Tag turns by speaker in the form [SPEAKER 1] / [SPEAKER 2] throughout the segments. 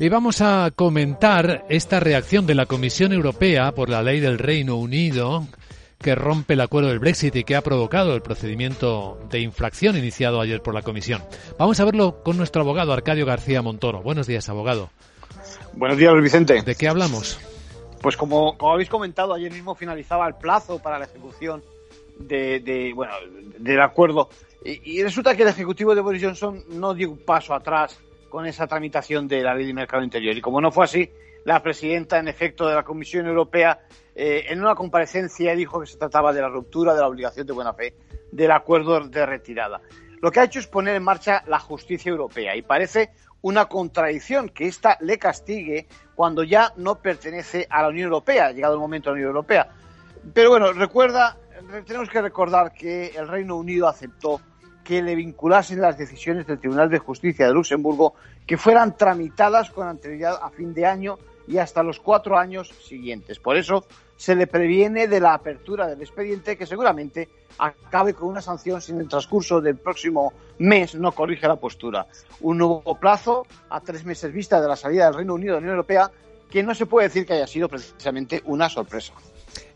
[SPEAKER 1] Y vamos a comentar esta reacción de la Comisión Europea por la ley del Reino Unido que rompe el acuerdo del Brexit y que ha provocado el procedimiento de infracción iniciado ayer por la Comisión. Vamos a verlo con nuestro abogado Arcadio García Montoro. Buenos días, abogado.
[SPEAKER 2] Buenos días, Vicente.
[SPEAKER 1] ¿De qué hablamos?
[SPEAKER 2] Pues como, como habéis comentado, ayer mismo finalizaba el plazo para la ejecución de, bueno, del acuerdo. Y, resulta que el Ejecutivo de Boris Johnson no dio un paso atrás con esa tramitación de la ley de mercado interior. Y como no fue así, la presidenta, en efecto, de la Comisión Europea, eh, en una comparecencia dijo que se trataba de la ruptura de la obligación de buena fe del acuerdo de retirada. Lo que ha hecho es poner en marcha la justicia europea y parece una contradicción que ésta le castigue cuando ya no pertenece a la Unión Europea, llegado el momento de la Unión Europea. Pero bueno, recuerda, tenemos que recordar que el Reino Unido aceptó que le vinculasen las decisiones del Tribunal de Justicia de Luxemburgo que fueran tramitadas con anterioridad a fin de año y hasta los cuatro años siguientes. Por eso se le previene de la apertura del expediente que seguramente acabe con una sanción si en el transcurso del próximo mes no corrige la postura. Un nuevo plazo a tres meses vista de la salida del Reino Unido de la Unión Europea que no se puede decir que haya sido precisamente una sorpresa.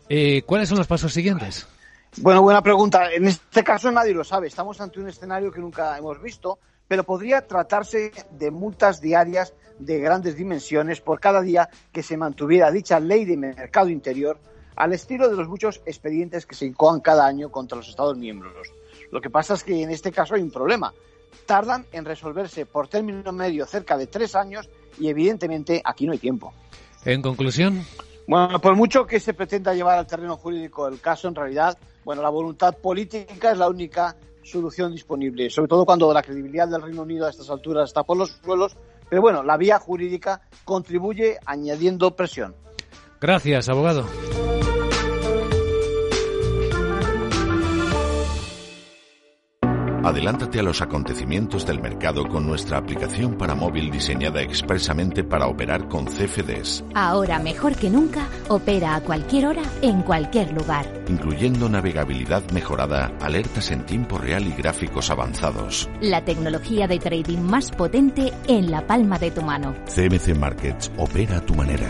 [SPEAKER 1] Eh, ¿Cuáles son los pasos siguientes?
[SPEAKER 2] Bueno, buena pregunta. En este caso nadie lo sabe. Estamos ante un escenario que nunca hemos visto, pero podría tratarse de multas diarias de grandes dimensiones por cada día que se mantuviera dicha ley de mercado interior al estilo de los muchos expedientes que se incoan cada año contra los Estados miembros. Lo que pasa es que en este caso hay un problema. Tardan en resolverse por término medio cerca de tres años y evidentemente aquí no hay tiempo.
[SPEAKER 1] En conclusión.
[SPEAKER 2] Bueno, por mucho que se pretenda llevar al terreno jurídico el caso, en realidad bueno, la voluntad política es la única solución disponible, sobre todo cuando la credibilidad del Reino Unido a estas alturas está por los suelos, pero bueno, la vía jurídica contribuye añadiendo presión.
[SPEAKER 1] Gracias, abogado.
[SPEAKER 3] Adelántate a los acontecimientos del mercado con nuestra aplicación para móvil diseñada expresamente para operar con CFDs.
[SPEAKER 4] Ahora mejor que nunca, opera a cualquier hora, en cualquier lugar.
[SPEAKER 3] Incluyendo navegabilidad mejorada, alertas en tiempo real y gráficos avanzados.
[SPEAKER 4] La tecnología de trading más potente en la palma de tu mano.
[SPEAKER 3] CMC Markets opera a tu manera.